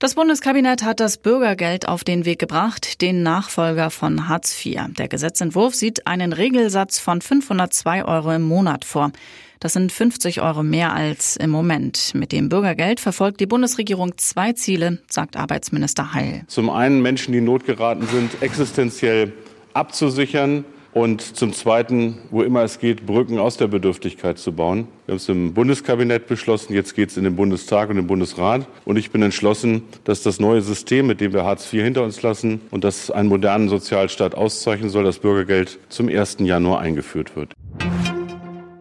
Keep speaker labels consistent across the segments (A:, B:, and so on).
A: Das Bundeskabinett hat das Bürgergeld auf den Weg gebracht, den Nachfolger von Hartz IV. Der Gesetzentwurf sieht einen Regelsatz von 502 Euro im Monat vor. Das sind 50 Euro mehr als im Moment. Mit dem Bürgergeld verfolgt die Bundesregierung zwei Ziele, sagt Arbeitsminister Heil.
B: Zum einen Menschen, die in Not geraten sind, existenziell abzusichern und zum Zweiten, wo immer es geht, Brücken aus der Bedürftigkeit zu bauen. Wir haben es im Bundeskabinett beschlossen, jetzt geht es in den Bundestag und den Bundesrat. Und ich bin entschlossen, dass das neue System, mit dem wir Hartz IV hinter uns lassen und das einen modernen Sozialstaat auszeichnen soll, das Bürgergeld zum 1. Januar eingeführt wird.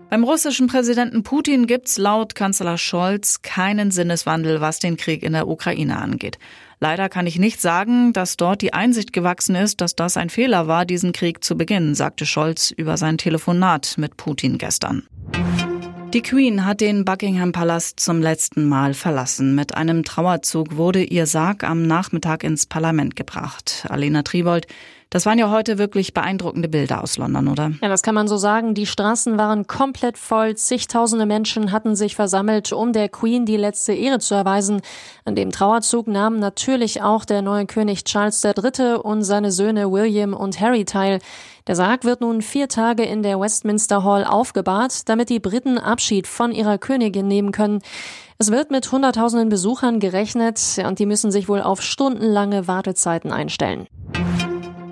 A: Beim russischen Präsidenten Putin gibt's laut Kanzler Scholz keinen Sinneswandel, was den Krieg in der Ukraine angeht. Leider kann ich nicht sagen, dass dort die Einsicht gewachsen ist, dass das ein Fehler war, diesen Krieg zu beginnen, sagte Scholz über sein Telefonat mit Putin gestern. Die Queen hat den Buckingham Palast zum letzten Mal verlassen. Mit einem Trauerzug wurde ihr Sarg am Nachmittag ins Parlament gebracht. Alena Tribold, das waren ja heute wirklich beeindruckende Bilder aus London, oder?
C: Ja, das kann man so sagen. Die Straßen waren komplett voll. Zigtausende Menschen hatten sich versammelt, um der Queen die letzte Ehre zu erweisen. An dem Trauerzug nahmen natürlich auch der neue König Charles III. und seine Söhne William und Harry teil. Der Sarg wird nun vier Tage in der Westminster Hall aufgebahrt, damit die Briten Abschied von ihrer Königin nehmen können. Es wird mit Hunderttausenden Besuchern gerechnet und die müssen sich wohl auf stundenlange Wartezeiten einstellen.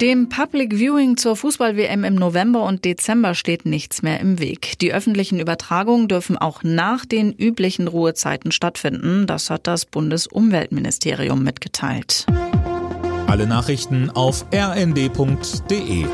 A: Dem Public Viewing zur Fußball-WM im November und Dezember steht nichts mehr im Weg. Die öffentlichen Übertragungen dürfen auch nach den üblichen Ruhezeiten stattfinden. Das hat das Bundesumweltministerium mitgeteilt.
D: Alle Nachrichten auf rnd.de